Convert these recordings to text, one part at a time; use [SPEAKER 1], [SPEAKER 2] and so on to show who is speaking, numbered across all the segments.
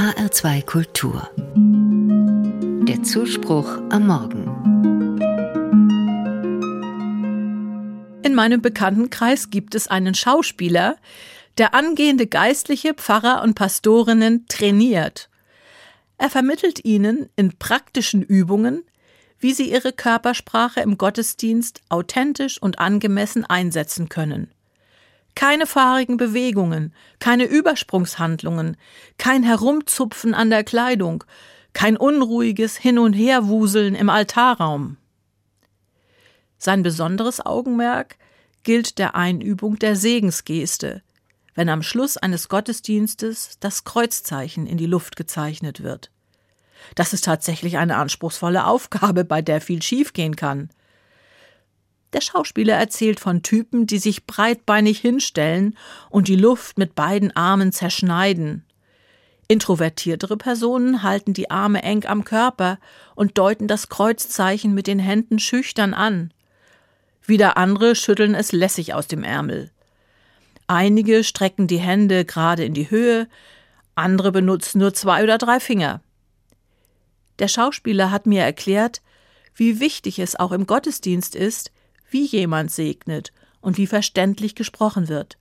[SPEAKER 1] HR2 Kultur. Der Zuspruch am Morgen.
[SPEAKER 2] In meinem Bekanntenkreis gibt es einen Schauspieler, der angehende Geistliche, Pfarrer und Pastorinnen trainiert. Er vermittelt ihnen in praktischen Übungen, wie sie ihre Körpersprache im Gottesdienst authentisch und angemessen einsetzen können. Keine fahrigen Bewegungen, keine Übersprungshandlungen, kein Herumzupfen an der Kleidung, kein unruhiges Hin- und Herwuseln im Altarraum. Sein besonderes Augenmerk gilt der Einübung der Segensgeste, wenn am Schluss eines Gottesdienstes das Kreuzzeichen in die Luft gezeichnet wird. Das ist tatsächlich eine anspruchsvolle Aufgabe, bei der viel schiefgehen kann. Der Schauspieler erzählt von Typen, die sich breitbeinig hinstellen und die Luft mit beiden Armen zerschneiden. Introvertiertere Personen halten die Arme eng am Körper und deuten das Kreuzzeichen mit den Händen schüchtern an. Wieder andere schütteln es lässig aus dem Ärmel. Einige strecken die Hände gerade in die Höhe, andere benutzen nur zwei oder drei Finger. Der Schauspieler hat mir erklärt, wie wichtig es auch im Gottesdienst ist, wie jemand segnet und wie verständlich gesprochen wird.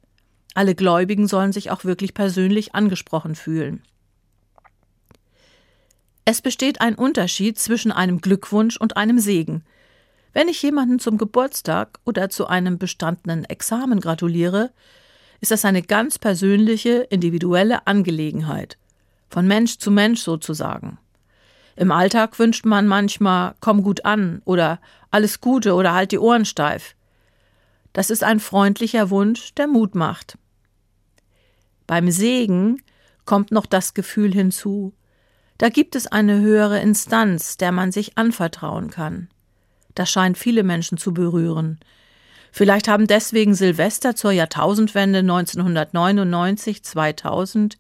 [SPEAKER 2] Alle Gläubigen sollen sich auch wirklich persönlich angesprochen fühlen. Es besteht ein Unterschied zwischen einem Glückwunsch und einem Segen. Wenn ich jemanden zum Geburtstag oder zu einem bestandenen Examen gratuliere, ist das eine ganz persönliche, individuelle Angelegenheit. Von Mensch zu Mensch sozusagen. Im Alltag wünscht man manchmal komm gut an oder alles Gute oder halt die Ohren steif. Das ist ein freundlicher Wunsch, der Mut macht. Beim Segen kommt noch das Gefühl hinzu, da gibt es eine höhere Instanz, der man sich anvertrauen kann. Das scheint viele Menschen zu berühren. Vielleicht haben deswegen Silvester zur Jahrtausendwende 1999 2000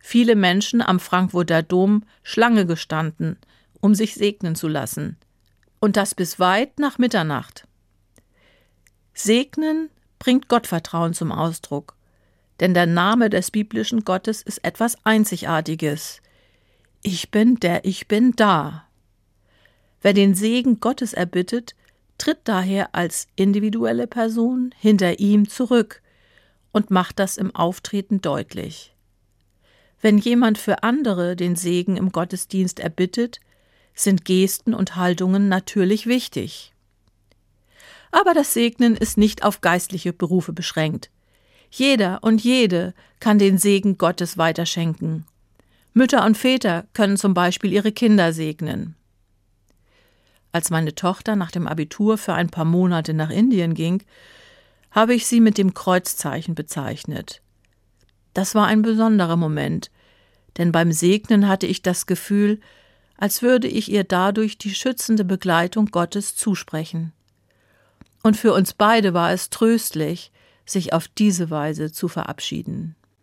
[SPEAKER 2] viele Menschen am Frankfurter Dom Schlange gestanden, um sich segnen zu lassen. Und das bis weit nach Mitternacht. Segnen bringt Gottvertrauen zum Ausdruck. Denn der Name des biblischen Gottes ist etwas Einzigartiges. Ich bin der Ich bin da. Wer den Segen Gottes erbittet, tritt daher als individuelle Person hinter ihm zurück und macht das im Auftreten deutlich. Wenn jemand für andere den Segen im Gottesdienst erbittet, sind Gesten und Haltungen natürlich wichtig. Aber das Segnen ist nicht auf geistliche Berufe beschränkt. Jeder und jede kann den Segen Gottes weiterschenken. Mütter und Väter können zum Beispiel ihre Kinder segnen. Als meine Tochter nach dem Abitur für ein paar Monate nach Indien ging, habe ich sie mit dem Kreuzzeichen bezeichnet. Das war ein besonderer Moment, denn beim Segnen hatte ich das Gefühl, als würde ich ihr dadurch die schützende Begleitung Gottes zusprechen. Und für uns beide war es tröstlich, sich auf diese Weise zu verabschieden.